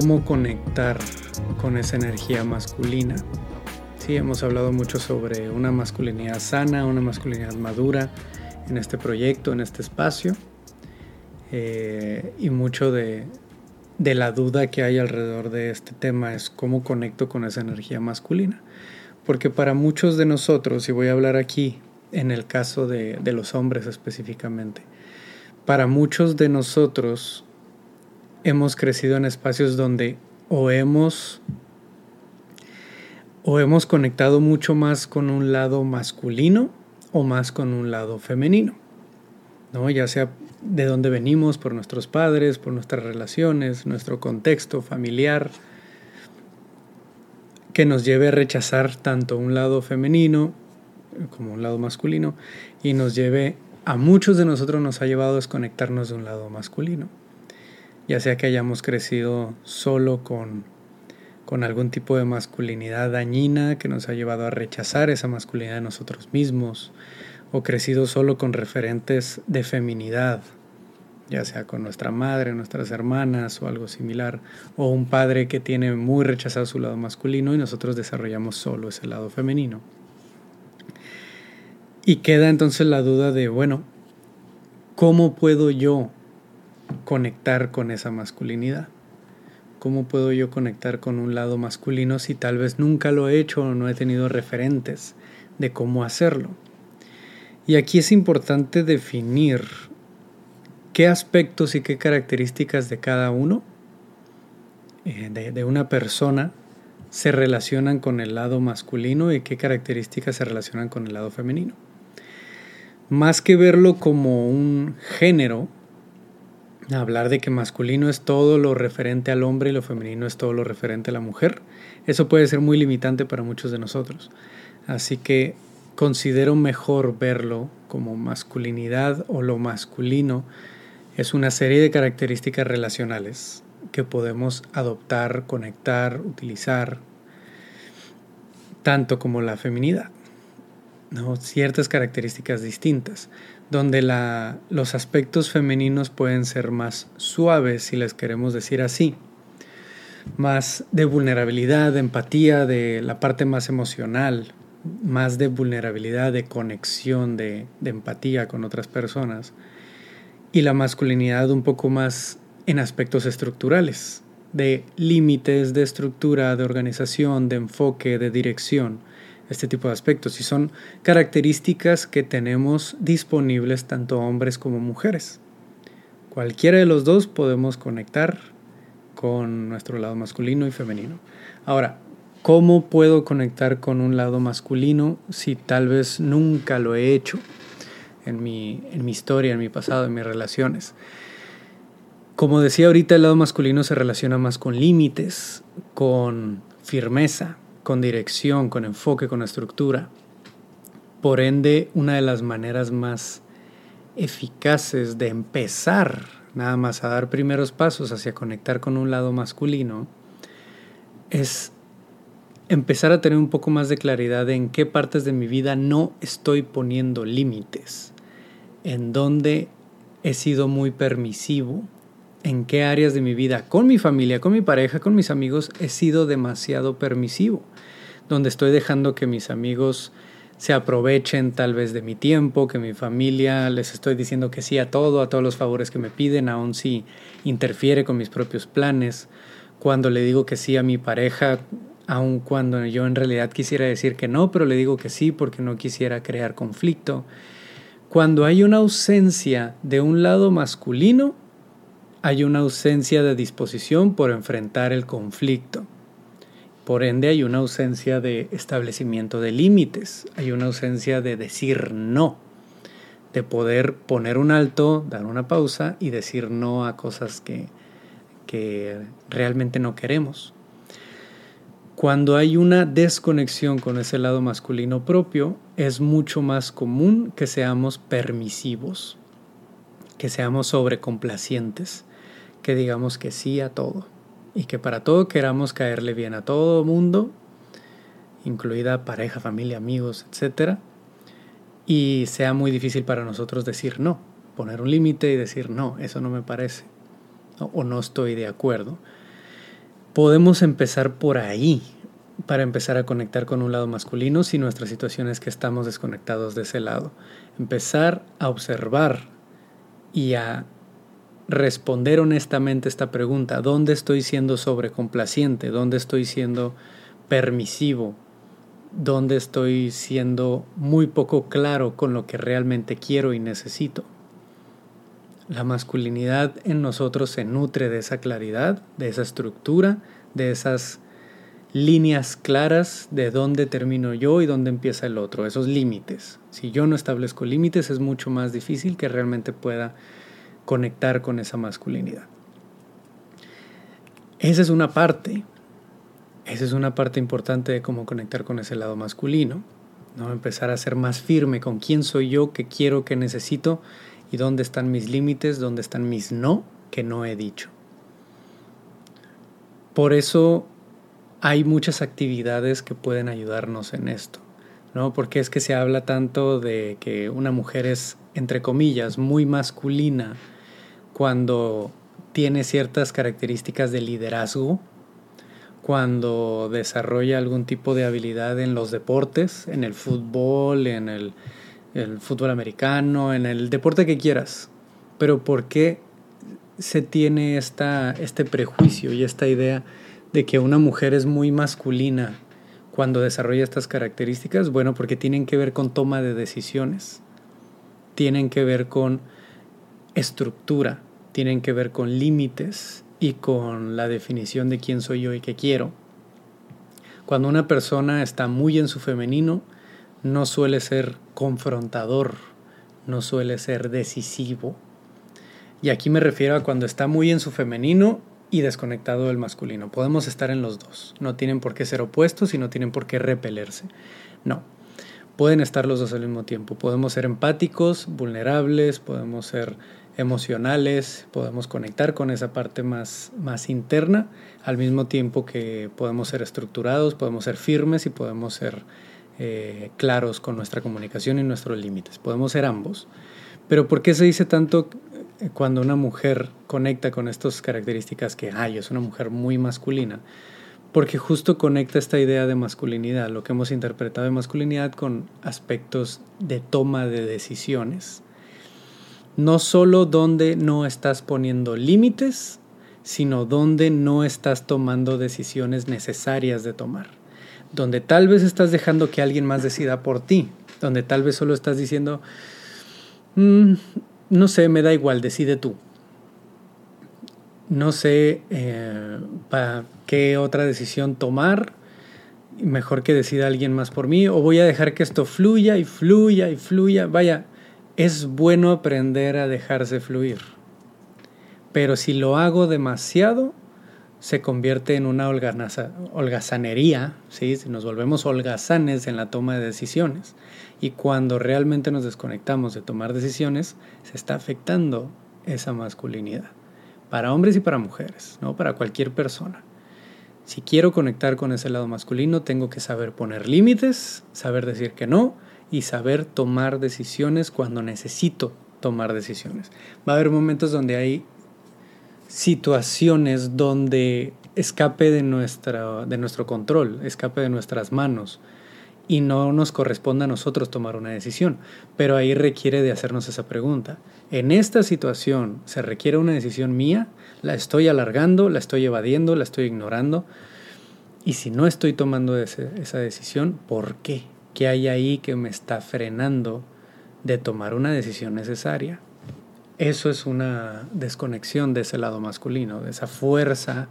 cómo conectar con esa energía masculina. Sí, hemos hablado mucho sobre una masculinidad sana, una masculinidad madura en este proyecto, en este espacio, eh, y mucho de, de la duda que hay alrededor de este tema es cómo conecto con esa energía masculina. Porque para muchos de nosotros, y voy a hablar aquí en el caso de, de los hombres específicamente, para muchos de nosotros hemos crecido en espacios donde o hemos o hemos conectado mucho más con un lado masculino o más con un lado femenino. ¿no? Ya sea de dónde venimos, por nuestros padres, por nuestras relaciones, nuestro contexto familiar, que nos lleve a rechazar tanto un lado femenino como un lado masculino y nos lleve a muchos de nosotros nos ha llevado a desconectarnos de un lado masculino, ya sea que hayamos crecido solo con, con algún tipo de masculinidad dañina que nos ha llevado a rechazar esa masculinidad de nosotros mismos, o crecido solo con referentes de feminidad, ya sea con nuestra madre, nuestras hermanas o algo similar, o un padre que tiene muy rechazado su lado masculino y nosotros desarrollamos solo ese lado femenino. Y queda entonces la duda de, bueno, ¿cómo puedo yo conectar con esa masculinidad? ¿Cómo puedo yo conectar con un lado masculino si tal vez nunca lo he hecho o no he tenido referentes de cómo hacerlo? Y aquí es importante definir qué aspectos y qué características de cada uno, eh, de, una persona, se relacionan con el lado masculino y qué características se relacionan con el lado femenino. Más que verlo como un género, hablar de que masculino es todo lo referente al hombre y lo femenino es todo lo referente a la mujer, eso puede ser muy limitante para muchos de nosotros. Así que considero mejor verlo como masculinidad o lo masculino es una serie de características relacionales que podemos adoptar, conectar, utilizar, tanto como la feminidad. ¿no? Ciertas características distintas, donde los aspectos femeninos pueden ser más suaves, si les queremos decir así, más de vulnerabilidad, de empatía, de la parte más emocional, más de vulnerabilidad, de conexión, de, empatía con otras personas, y la masculinidad un poco más en aspectos estructurales, de límites, de estructura, de organización, de enfoque, de dirección, este tipo de aspectos. Y son características que tenemos disponibles tanto hombres como mujeres. Cualquiera de los dos podemos conectar con nuestro lado masculino y femenino. Ahora, ¿Cómo puedo conectar con un lado masculino si tal vez nunca lo he hecho en mi, en mi historia, en mi pasado, en mis relaciones? Como decía ahorita, el lado masculino se relaciona más con límites, con firmeza, con dirección, con enfoque, con estructura. Por ende, una de las maneras más eficaces de empezar nada más a dar primeros pasos hacia conectar con un lado masculino es empezar a tener un poco más de claridad en qué partes de mi vida no estoy poniendo límites, en dónde he sido muy permisivo, en qué áreas de mi vida, con mi familia, con mi pareja, con mis amigos, he sido demasiado permisivo, donde estoy dejando que mis amigos se aprovechen tal vez de mi tiempo, que mi familia les estoy diciendo que sí a todo, a todos los favores que me piden, aun si interfiere con mis propios planes. Cuando le digo que sí a mi pareja, aun cuando yo en realidad quisiera decir que no, pero le digo que sí porque no quisiera crear conflicto. Cuando hay una ausencia de un lado masculino, hay una ausencia de disposición por enfrentar el conflicto. Por ende hay una ausencia de establecimiento de límites, hay una ausencia de decir no, de poder poner un alto, dar una pausa y decir no a cosas que, que realmente no queremos. Cuando hay una desconexión con ese lado masculino propio, es mucho más común que seamos permisivos, que seamos sobrecomplacientes, que digamos que sí a todo y que para todo queramos caerle bien a todo mundo, incluida pareja, familia, amigos, etc. Y sea muy difícil para nosotros decir no, poner un límite y decir no, eso no me parece o no estoy de acuerdo. Podemos empezar por ahí para empezar a conectar con un lado masculino si nuestra situación es que estamos desconectados de ese lado. Empezar a observar y a responder honestamente esta pregunta, ¿dónde estoy siendo sobrecomplaciente? ¿Dónde estoy siendo permisivo? ¿Dónde estoy siendo muy poco claro con lo que realmente quiero y necesito? La masculinidad en nosotros se nutre de esa claridad, de esa estructura, de esas líneas claras de dónde termino yo y dónde empieza el otro, esos límites. Si yo no establezco límites es mucho más difícil que realmente pueda conectar con esa masculinidad. Esa es una parte, esa es una parte importante de cómo conectar con ese lado masculino, ¿no? Empezar a ser más firme con quién soy yo, qué quiero, qué necesito y dónde están mis límites, dónde están mis no que no he dicho. Por eso hay muchas actividades que pueden ayudarnos en esto, ¿no? Porque es que se habla tanto de que una mujer es, entre comillas, muy masculina cuando tiene ciertas características de liderazgo, cuando desarrolla algún tipo de habilidad en los deportes, en el fútbol, en el, fútbol americano, en el deporte que quieras. Pero ¿por qué se tiene esta, este prejuicio y esta idea de que una mujer es muy masculina cuando desarrolla estas características? Bueno, porque tienen que ver con toma de decisiones, tienen que ver con estructura, tienen que ver con límites y con la definición de quién soy yo y qué quiero. Cuando una persona está muy en su femenino, no suele ser confrontador, no suele ser decisivo. Y aquí me refiero a cuando está muy en su femenino y desconectado del masculino. Podemos estar en los dos. No tienen por qué ser opuestos y no tienen por qué repelerse. No. Pueden estar los dos al mismo tiempo. Podemos ser empáticos, vulnerables, podemos ser emocionales, podemos conectar con esa parte más, más interna, al mismo tiempo que podemos ser estructurados, podemos ser firmes y podemos ser eh, claros con nuestra comunicación y nuestros límites. Podemos ser ambos. Pero ¿por qué se dice tanto cuando una mujer conecta con estas características que, ay, es una mujer muy masculina? Porque justo conecta esta idea de masculinidad, lo que hemos interpretado de masculinidad con aspectos de toma de decisiones no solo donde no estás poniendo límites, sino donde no estás tomando decisiones necesarias de tomar. Donde tal vez estás dejando que alguien más decida por ti. Donde tal vez solo estás diciendo, mm, no sé, me da igual, decide tú. No sé eh, para qué otra decisión tomar. Mejor que decida alguien más por mí. O voy a dejar que esto fluya y fluya y fluya. Vaya, es bueno aprender a dejarse fluir. Pero si lo hago demasiado, se convierte en una holgazanería, ¿sí? nos volvemos holgazanes en la toma de decisiones. Y cuando realmente nos desconectamos de tomar decisiones, se está afectando esa masculinidad. Para hombres y para mujeres, ¿no? para cualquier persona. Si quiero conectar con ese lado masculino, tengo que saber poner límites, saber decir que no y saber tomar decisiones cuando necesito tomar decisiones. Va a haber momentos donde hay situaciones donde escape de, nuestra, de nuestro control, escape de nuestras manos y no nos corresponde a nosotros tomar una decisión. Pero ahí requiere de hacernos esa pregunta. En esta situación se requiere una decisión mía, la estoy alargando, la estoy evadiendo, la estoy ignorando. Y si no estoy tomando esa decisión, ¿por qué? ¿Qué hay ahí que me está frenando de tomar una decisión necesaria? Eso es una desconexión de ese lado masculino, de esa fuerza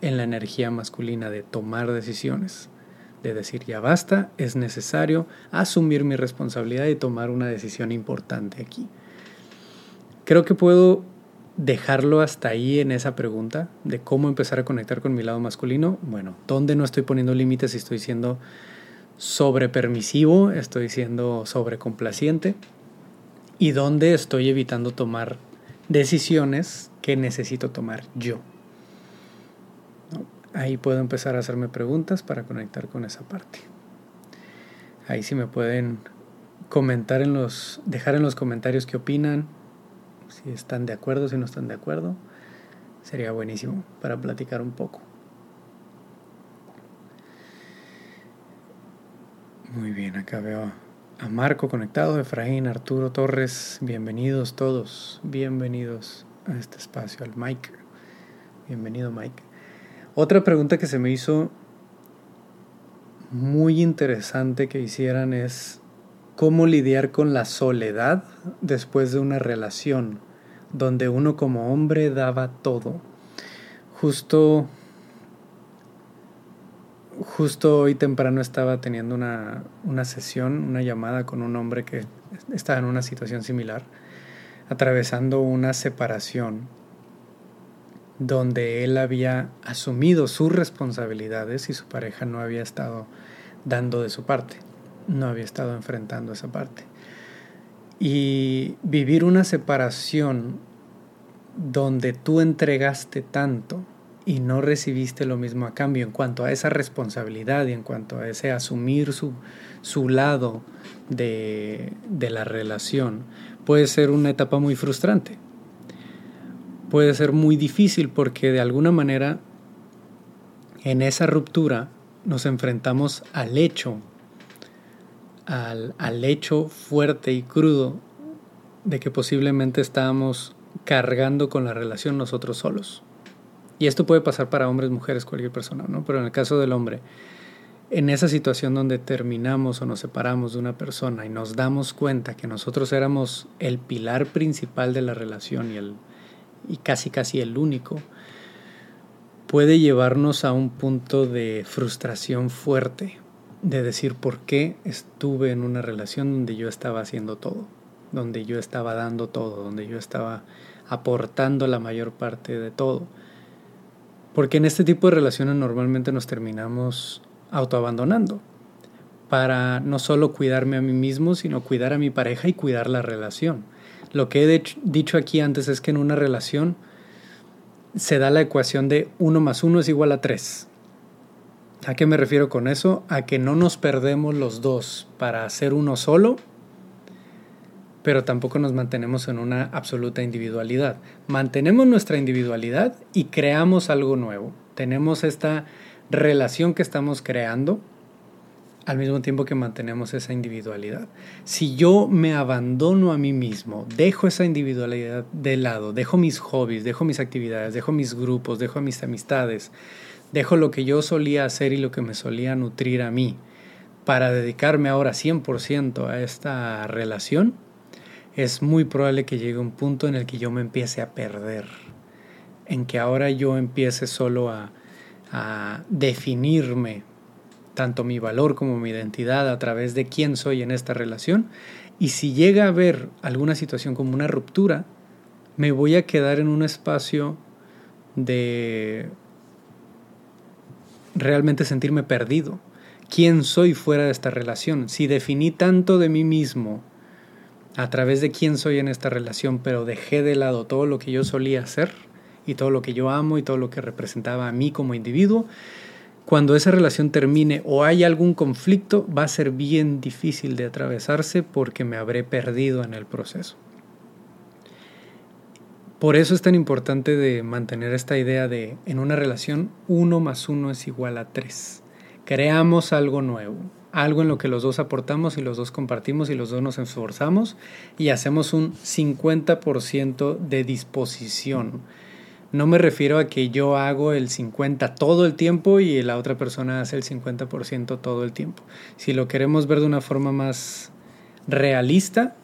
en la energía masculina de tomar decisiones, de decir ya basta, es necesario asumir mi responsabilidad y tomar una decisión importante aquí. Creo que puedo dejarlo hasta ahí en esa pregunta de cómo empezar a conectar con mi lado masculino. Bueno, ¿dónde no estoy poniendo límites y estoy siendo sobre permisivo, estoy siendo sobre complaciente y dónde estoy evitando tomar decisiones que necesito tomar yo. Ahí puedo empezar a hacerme preguntas para conectar con esa parte. Ahí sí me pueden comentar en los, dejar en los comentarios qué opinan, si están de acuerdo, si no están de acuerdo. Sería buenísimo para platicar un poco. Acá veo a Marco conectado, Efraín, Arturo Torres, bienvenidos todos, bienvenidos a este espacio, al Mike. Bienvenido Mike. Otra pregunta que se me hizo muy interesante que hicieran es cómo lidiar con la soledad después de una relación donde uno como hombre daba todo. Justo justo hoy temprano estaba teniendo una, una, sesión, una llamada con un hombre que estaba en una situación similar, atravesando una separación donde él había asumido sus responsabilidades y su pareja no había estado dando de su parte, no había estado enfrentando esa parte. Y vivir una separación donde tú entregaste tanto y no recibiste lo mismo a cambio en cuanto a esa responsabilidad y en cuanto a ese asumir su, su lado de, de la relación, puede ser una etapa muy frustrante. Puede ser muy difícil porque de alguna manera en esa ruptura nos enfrentamos al hecho, al, al hecho fuerte y crudo de que posiblemente estábamos cargando con la relación nosotros solos. Y esto puede pasar para hombres, mujeres, cualquier persona, ¿no? Pero en el caso del hombre, en esa situación donde terminamos o nos separamos de una persona y nos damos cuenta que nosotros éramos el pilar principal de la relación y, el, y casi casi el único, puede llevarnos a un punto de frustración fuerte, de decir por qué estuve en una relación donde yo estaba haciendo todo, donde yo estaba dando todo, donde yo estaba aportando la mayor parte de todo porque en este tipo de relaciones normalmente nos terminamos autoabandonando para no solo cuidarme a mí mismo, sino cuidar a mi pareja y cuidar la relación. Lo que he dicho aquí antes es que en una relación se da la ecuación de 1 más 1 es igual a 3. ¿A qué me refiero con eso? A que no nos perdemos los dos para hacer uno solo, pero tampoco nos mantenemos en una absoluta individualidad. Mantenemos nuestra individualidad y creamos algo nuevo. Tenemos esta relación que estamos creando al mismo tiempo que mantenemos esa individualidad. Si yo me abandono a mí mismo, dejo esa individualidad de lado, dejo mis hobbies, dejo mis actividades, dejo mis grupos, dejo mis amistades, dejo lo que yo solía hacer y lo que me solía nutrir a mí, para dedicarme ahora 100% a esta relación, es muy probable que llegue un punto en el que yo me empiece a perder, en que ahora yo empiece solo a, a definirme tanto mi valor como mi identidad a través de quién soy en esta relación. Y si llega a haber alguna situación como una ruptura, me voy a quedar en un espacio de realmente sentirme perdido. ¿Quién soy fuera de esta relación? Si definí tanto de mí mismo a través de quién soy en esta relación, pero dejé de lado todo lo que yo solía hacer y todo lo que yo amo y todo lo que representaba a mí como individuo, cuando esa relación termine o hay algún conflicto, va a ser bien difícil de atravesarse porque me habré perdido en el proceso. Por eso es tan importante de mantener esta idea de en una relación uno más uno es igual a tres. Creamos algo nuevo, algo en lo que los dos aportamos y los dos compartimos y los dos nos esforzamos y hacemos un 50% de disposición. No me refiero a que yo hago el 50 todo el tiempo y la otra persona hace el 50% todo el tiempo. Si lo queremos ver de una forma más realista,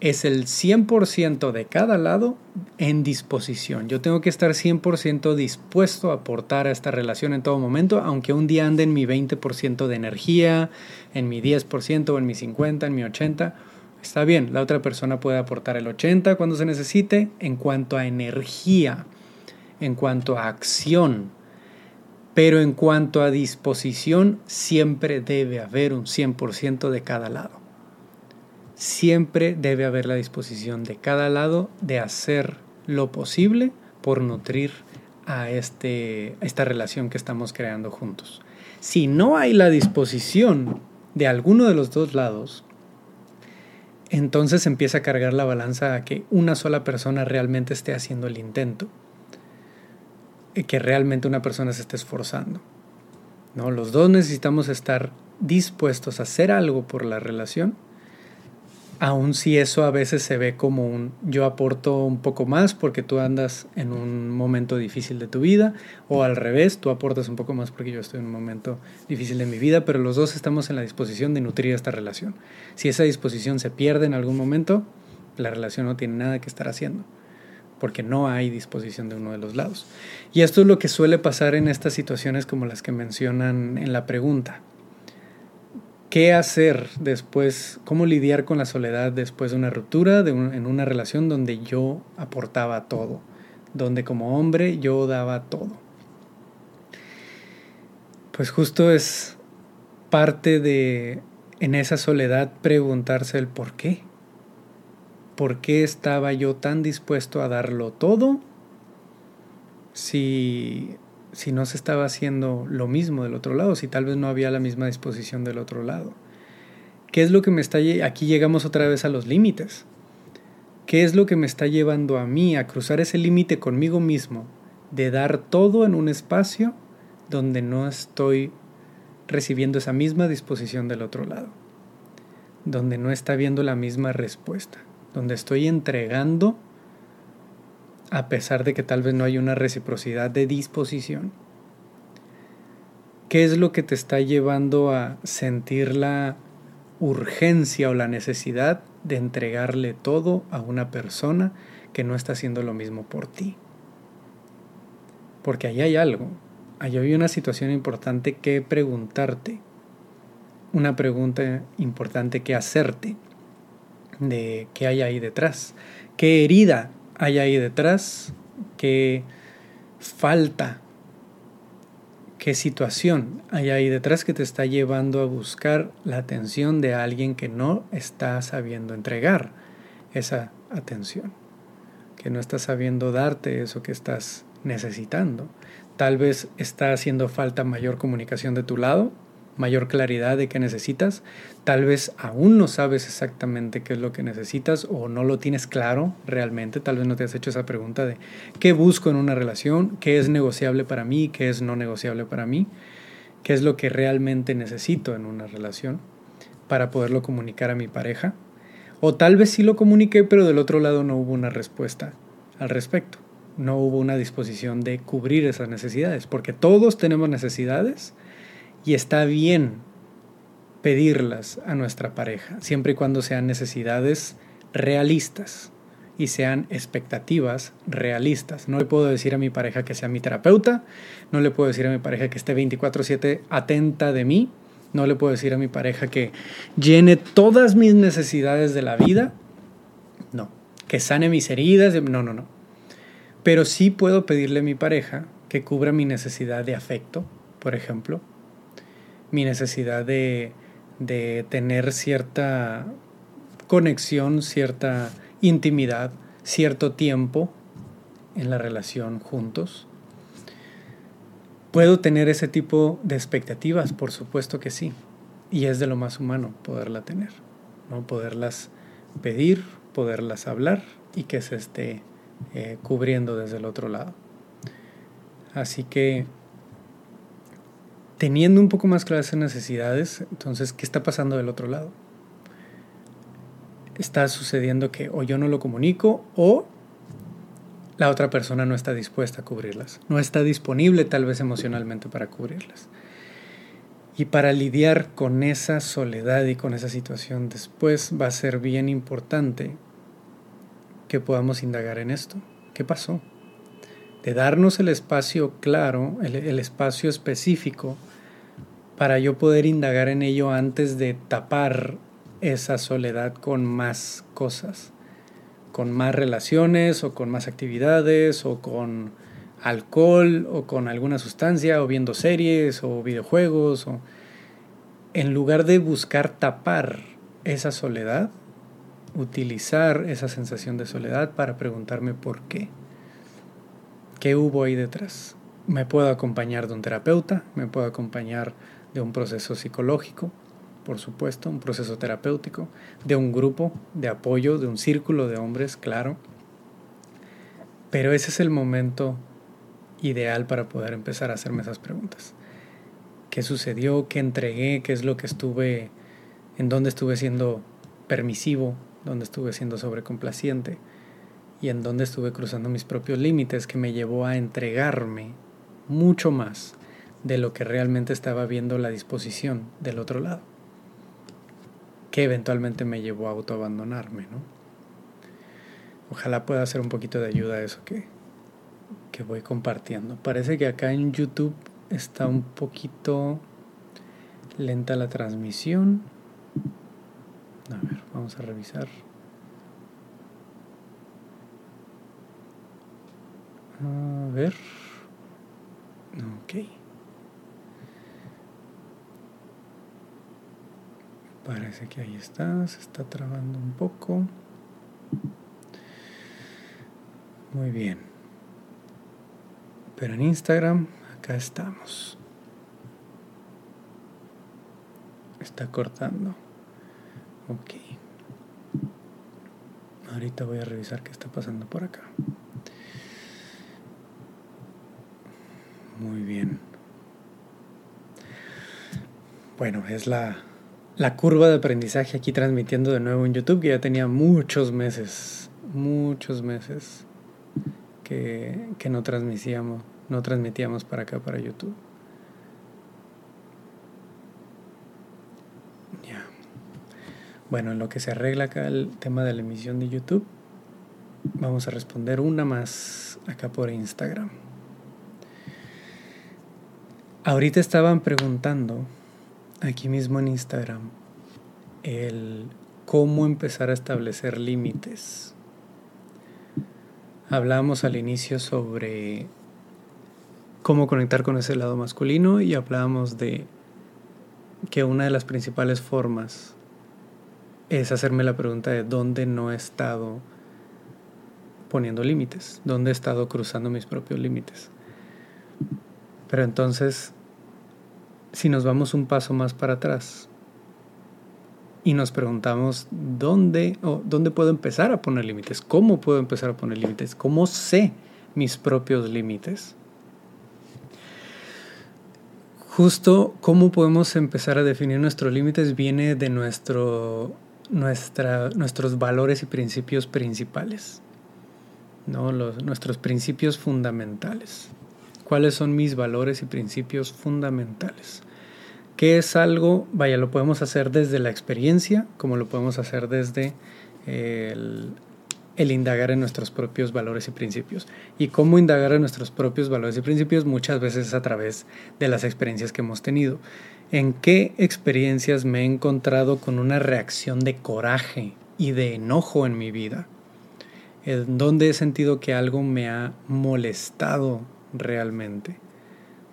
es el 100% de cada lado en disposición. Yo tengo que estar 100% dispuesto a aportar a esta relación en todo momento, aunque un día ande en mi 20% de energía, en mi 10% o en mi 50, en mi 80. Está bien, la otra persona puede aportar el 80 cuando se necesite en cuanto a energía, en cuanto a acción. Pero en cuanto a disposición, siempre debe haber un 100% de cada lado siempre debe haber la disposición de cada lado de hacer lo posible por nutrir a, este, esta relación que estamos creando juntos. Si no hay la disposición de alguno de los dos lados, entonces empieza a cargar la balanza a que una sola persona realmente esté haciendo el intento, que realmente una persona se esté esforzando. ¿no? Los dos necesitamos estar dispuestos a hacer algo por la relación, aun si eso a veces se ve como un yo aporto un poco más porque tú andas en un momento difícil de tu vida, o al revés, tú aportas un poco más porque yo estoy en un momento difícil de mi vida, pero los dos estamos en la disposición de nutrir esta relación. Si esa disposición se pierde en algún momento, la relación no tiene nada que estar haciendo, porque no hay disposición de uno de los lados. Y esto es lo que suele pasar en estas situaciones como las que mencionan en la pregunta qué hacer después, cómo lidiar con la soledad después de una ruptura, en una relación donde yo aportaba todo, donde como hombre yo daba todo. Pues justo es parte de, en esa soledad, preguntarse el por qué. ¿Por qué estaba yo tan dispuesto a darlo todo si si no se estaba haciendo lo mismo del otro lado, si tal vez no había la misma disposición del otro lado. ¿Qué es lo que me está aquí llegamos otra vez a los límites? ¿Qué es lo que me está llevando a mí a cruzar ese límite conmigo mismo de dar todo en un espacio donde no estoy recibiendo esa misma disposición del otro lado? Donde no está viendo la misma respuesta, donde estoy entregando a pesar de que tal vez no hay una reciprocidad de disposición? ¿Qué es lo que te está llevando a sentir la urgencia o la necesidad de entregarle todo a una persona que no está haciendo lo mismo por ti? Porque ahí hay algo, ahí hay una situación importante que preguntarte, una pregunta importante que hacerte de qué hay ahí detrás, qué herida hay ahí detrás, qué falta, qué situación hay ahí detrás que te está llevando a buscar la atención de alguien que no está sabiendo entregar esa atención, que no está sabiendo darte eso que estás necesitando. Tal vez está haciendo falta mayor comunicación de tu lado, mayor claridad de qué necesitas. Tal vez aún no sabes exactamente qué es lo que necesitas o no lo tienes claro realmente. Tal vez no te has hecho esa pregunta de qué busco en una relación, qué es negociable para mí, qué es no negociable para mí, qué es lo que realmente necesito en una relación para poderlo comunicar a mi pareja. O tal vez sí lo comuniqué, pero del otro lado no hubo una respuesta al respecto. No hubo una disposición de cubrir esas necesidades, porque todos tenemos necesidades y está bien pedirlas a nuestra pareja, siempre y cuando sean necesidades realistas y sean expectativas realistas. No le puedo decir a mi pareja que sea mi terapeuta, no le puedo decir a mi pareja que esté 24/7 atenta de mí, no le puedo decir a mi pareja que llene todas mis necesidades de la vida, no, que sane mis heridas, no, no, no. Pero sí puedo pedirle a mi pareja que cubra mi necesidad de afecto, por ejemplo, mi necesidad de, de tener cierta conexión, cierta intimidad, cierto tiempo en la relación juntos. ¿Puedo tener ese tipo de expectativas? Por supuesto que sí. Y es de lo más humano poderla tener, ¿no? Poderlas pedir, poderlas hablar y que se esté eh, cubriendo desde el otro lado. Así que teniendo un poco más claras esas necesidades, entonces, ¿qué está pasando del otro lado? Está sucediendo que o yo no lo comunico o la otra persona no está dispuesta a cubrirlas, no está disponible tal vez emocionalmente para cubrirlas. Y para lidiar con esa soledad y con esa situación después va a ser bien importante que podamos indagar en esto. ¿Qué pasó? De darnos el espacio claro, el, el espacio específico para yo poder indagar en ello antes de tapar esa soledad con más cosas, con más relaciones o con más actividades o con alcohol o con alguna sustancia o viendo series o videojuegos o en lugar de buscar tapar esa soledad, utilizar esa sensación de soledad para preguntarme por qué. ¿Qué hubo ahí detrás? Me puedo acompañar de un terapeuta, me puedo acompañar de un proceso psicológico, por supuesto, un proceso terapéutico, de un grupo de apoyo, de un círculo de hombres, claro. Pero ese es el momento ideal para poder empezar a hacerme esas preguntas. qué sucedió, qué entregué, qué es lo que estuve, en dónde estuve siendo permisivo, dónde estuve siendo sobrecomplaciente y en dónde estuve cruzando mis propios límites que me llevó a entregarme mucho más de lo que realmente estaba viendo la disposición del otro lado, que eventualmente me llevó a autoabandonarme, ¿no? Ojalá pueda hacer un poquito de ayuda a eso que, que voy compartiendo. Parece que acá en YouTube está un poquito lenta la transmisión. A ver, vamos a revisar. A ver. Ok. Parece que ahí está, se está trabando un poco. Muy bien. Pero en Instagram, acá estamos. Está cortando. Ok. Ahorita voy a revisar qué está pasando por acá. Muy bien. Bueno, es la, la curva de aprendizaje aquí transmitiendo de nuevo en YouTube, que ya tenía muchos meses, muchos meses que, que no transmitíamos, no transmitíamos para acá, para YouTube. Ya. Bueno, en lo que se arregla acá el tema de la emisión de YouTube, vamos a responder una más acá por Instagram. Ahorita estaban preguntando aquí mismo en Instagram el cómo empezar a establecer límites. Hablábamos al inicio sobre cómo conectar con ese lado masculino y hablábamos de que una de las principales formas es hacerme la pregunta de dónde no he estado poniendo límites, dónde he estado cruzando mis propios límites. Pero entonces, si nos vamos un paso más para atrás y nos preguntamos dónde dónde puedo empezar a poner límites, cómo puedo empezar a poner límites, cómo sé mis propios límites. Justo cómo podemos empezar a definir nuestros límites viene de nuestro, nuestra, nuestros valores y principios principales, ¿no? Los, nuestros principios fundamentales cuáles son mis valores y principios fundamentales. ¿Qué es algo? Vaya, lo podemos hacer desde la experiencia, como lo podemos hacer desde el, indagar en nuestros propios valores y principios. ¿Y cómo indagar en nuestros propios valores y principios? Muchas veces a través de las experiencias que hemos tenido. ¿En qué experiencias me he encontrado con una reacción de coraje y de enojo en mi vida? ¿En dónde he sentido que algo me ha molestado realmente,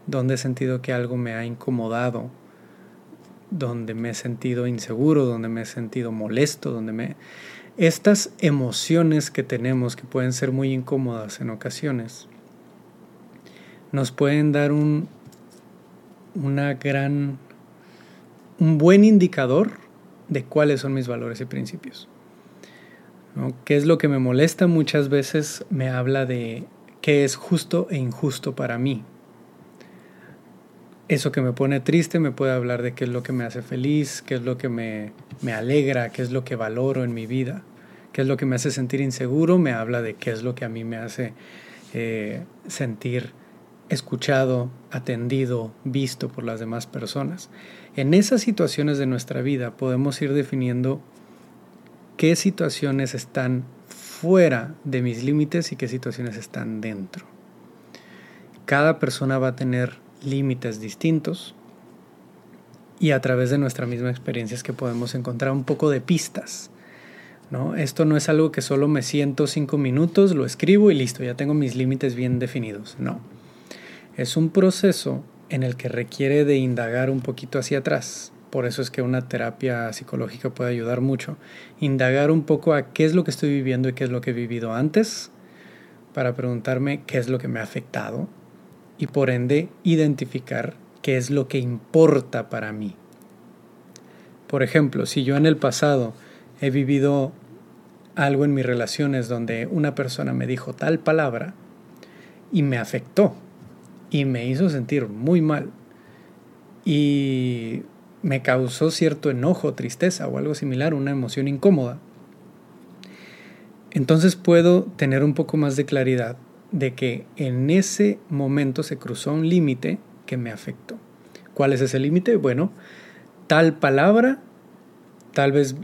donde he sentido que algo me ha incomodado, donde me he sentido inseguro, donde me he sentido molesto, donde me... Estas emociones que tenemos, que pueden ser muy incómodas en ocasiones, nos pueden dar un, una gran, un buen indicador de cuáles son mis valores y principios. ¿Qué es lo que me molesta? Muchas veces me habla de qué es justo e injusto para mí. Eso que me pone triste me puede hablar de qué es lo que me hace feliz, qué es lo que me, me alegra, qué es lo que valoro en mi vida, qué es lo que me hace sentir inseguro, me habla de qué es lo que a mí me hace eh, sentir escuchado, atendido, visto por las demás personas. En esas situaciones de nuestra vida podemos ir definiendo qué situaciones están fuera de mis límites y qué situaciones están dentro. Cada persona va a tener límites distintos y a través de nuestra misma experiencia es que podemos encontrar un poco de pistas. ¿no? Esto no es algo que solo me siento cinco minutos, lo escribo y listo, ya tengo mis límites bien definidos. No. Es un proceso en el que requiere de indagar un poquito hacia atrás, por eso es que una terapia psicológica puede ayudar mucho. Indagar un poco a qué es lo que estoy viviendo y qué es lo que he vivido antes, para preguntarme qué es lo que me ha afectado y por ende identificar qué es lo que importa para mí. Por ejemplo, si yo en el pasado he vivido algo en mis relaciones donde una persona me dijo tal palabra y me afectó y me hizo sentir muy mal, y me causó cierto enojo, tristeza o algo similar, una emoción incómoda, entonces puedo tener un poco más de claridad de que en ese momento se cruzó un límite que me afectó. ¿Cuál es ese límite? Bueno, tal palabra, tal vez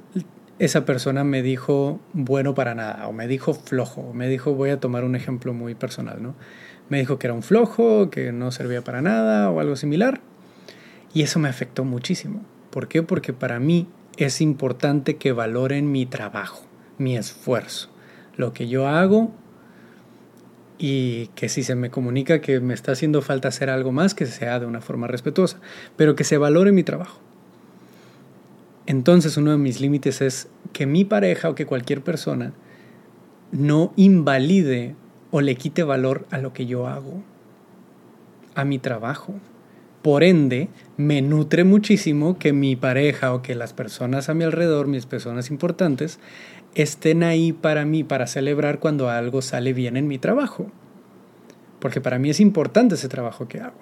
esa persona me dijo bueno para nada, o me dijo flojo, me dijo, voy a tomar un ejemplo muy personal, ¿no? Me dijo que era un flojo, que no servía para nada, o algo similar. Y eso me afectó muchísimo. ¿Por qué? Porque para mí es importante que valoren mi trabajo, mi esfuerzo lo que yo hago y que si se me comunica que me está haciendo falta hacer algo más, que sea de una forma respetuosa, pero que se valore mi trabajo. Entonces uno de mis límites es que mi pareja o que cualquier persona no invalide o le quite valor a lo que yo hago, a mi trabajo. Por ende, me nutre muchísimo que mi pareja o que las personas a mi alrededor, mis personas importantes, estén ahí para mí, para celebrar cuando algo sale bien en mi trabajo. Porque para mí es importante ese trabajo que hago.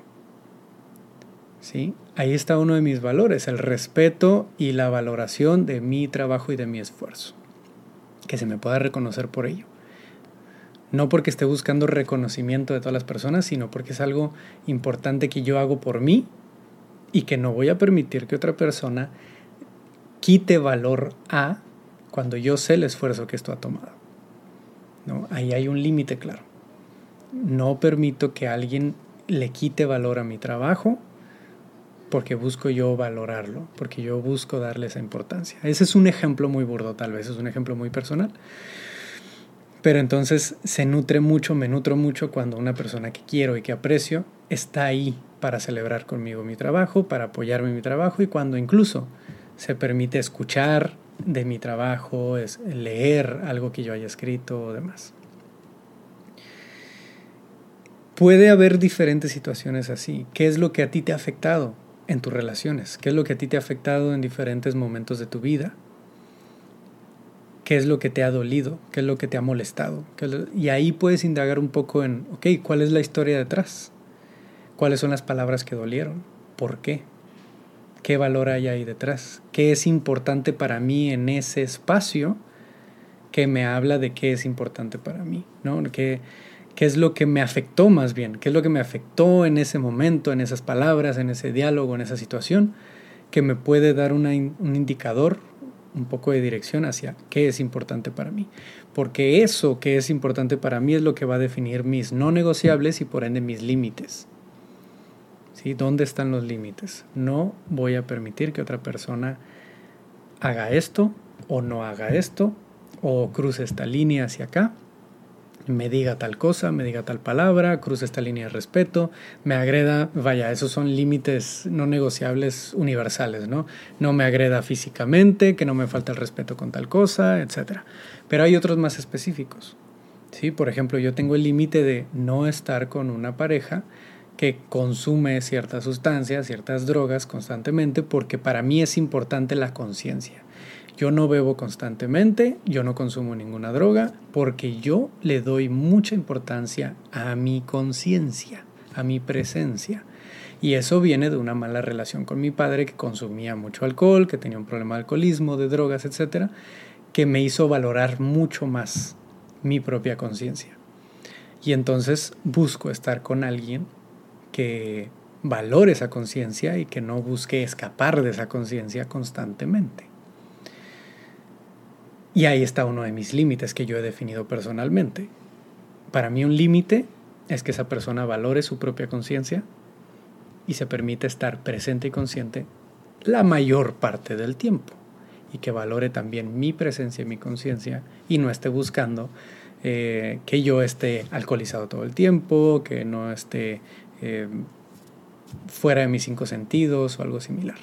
¿Sí? Ahí está uno de mis valores, el respeto y la valoración de mi trabajo y de mi esfuerzo. Que se me pueda reconocer por ello. No porque esté buscando reconocimiento de todas las personas, sino porque es algo importante que yo hago por mí y que no voy a permitir que otra persona quite valor a cuando yo sé el esfuerzo que esto ha tomado. ¿no? Ahí hay un límite claro. No permito que alguien le quite valor a mi trabajo porque busco yo valorarlo, porque yo busco darle esa importancia. Ese es un ejemplo muy burdo, tal vez es un ejemplo muy personal. Pero entonces se nutre mucho, me nutro mucho cuando una persona que quiero y que aprecio está ahí para celebrar conmigo mi trabajo, para apoyarme en mi trabajo y cuando incluso se permite escuchar, de mi trabajo, es leer algo que yo haya escrito o demás. Puede haber diferentes situaciones así. ¿Qué es lo que a ti te ha afectado en tus relaciones? ¿Qué es lo que a ti te ha afectado en diferentes momentos de tu vida? ¿Qué es lo que te ha dolido? ¿Qué es lo que te ha molestado? Y ahí puedes indagar un poco en, ok, ¿cuál es la historia detrás? ¿Cuáles son las palabras que dolieron? ¿Por qué? qué valor hay ahí detrás, qué es importante para mí en ese espacio que me habla de qué es importante para mí, ¿no? ¿Qué, qué es lo que me afectó más bien, qué es lo que me afectó en ese momento, en esas palabras, en ese diálogo, en esa situación, que me puede dar un indicador, un poco de dirección hacia qué es importante para mí. Porque eso que es importante para mí es lo que va a definir mis no negociables y por ende mis límites. ¿Dónde están los límites? No voy a permitir que otra persona haga esto o no haga esto o cruce esta línea hacia acá, me diga tal cosa, me diga tal palabra, cruce esta línea de respeto, me agreda, vaya, esos son límites no negociables universales, ¿no? No me agreda físicamente, que no me falta el respeto con tal cosa, etc. Pero hay otros más específicos. ¿sí? Por ejemplo, yo tengo el límite de no estar con una pareja que consume ciertas sustancias, ciertas drogas constantemente, porque para mí es importante la conciencia. Yo no bebo constantemente, yo no consumo ninguna droga, porque yo le doy mucha importancia a mi conciencia, a mi presencia. Y eso viene de una mala relación con mi padre que consumía mucho alcohol, que tenía un problema de alcoholismo, de drogas, etcétera, que me hizo valorar mucho más mi propia conciencia. Y entonces busco estar con alguien que valore esa conciencia y que no busque escapar de esa conciencia constantemente. Y ahí está uno de mis límites que yo he definido personalmente. Para mí un límite es que esa persona valore su propia conciencia y se permite estar presente y consciente la mayor parte del tiempo y que valore también mi presencia y mi conciencia y no esté buscando eh, que yo esté alcoholizado todo el tiempo, que no esté eh, fuera de mis cinco sentidos o algo similar.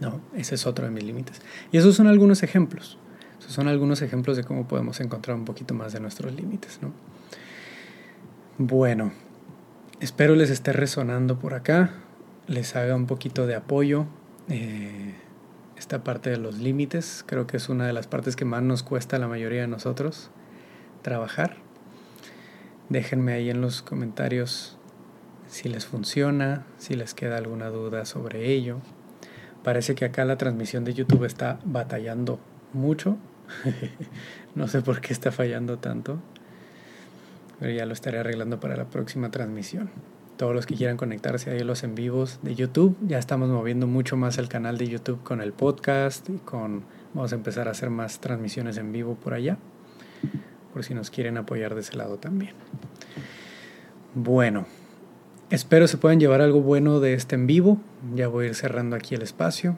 No, ese es otro de mis límites. Y esos son algunos ejemplos. Son algunos ejemplos de cómo podemos encontrar un poquito más de nuestros límites. ¿no? Bueno, espero les esté resonando por acá, les haga un poquito de apoyo. Eh, esta parte de los límites creo que es una de las partes que más nos cuesta a la mayoría de nosotros trabajar. Déjenme ahí en los comentarios si les funciona, si les queda alguna duda sobre ello. Parece que acá la transmisión de YouTube está batallando mucho. no sé por qué está fallando tanto, pero ya lo estaré arreglando para la próxima transmisión. Todos los que quieran conectarse a los en vivos de YouTube, ya estamos moviendo mucho más el canal de YouTube con el podcast y con vamos a empezar a hacer más transmisiones en vivo por allá, por si nos quieren apoyar de ese lado también. Bueno, espero se puedan llevar algo bueno de este en vivo. Ya voy a ir cerrando aquí el espacio.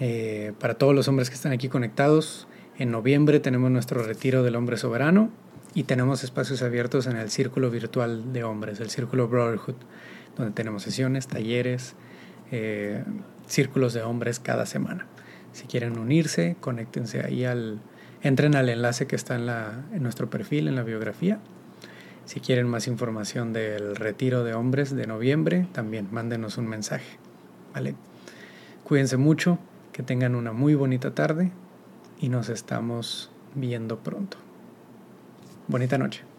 Eh, para todos los hombres que están aquí conectados, en noviembre tenemos nuestro retiro del hombre soberano y tenemos espacios abiertos en el círculo virtual de hombres, el círculo Brotherhood, donde tenemos sesiones, talleres, eh, círculos de hombres cada semana. Si quieren unirse, conéctense ahí al, entren al enlace que está en, la, en nuestro perfil, en la biografía si quieren más información del retiro de hombres de noviembre, también mándenos un mensaje. ¿vale? Cuídense mucho, que tengan una muy bonita tarde y nos estamos viendo pronto. Bonita noche.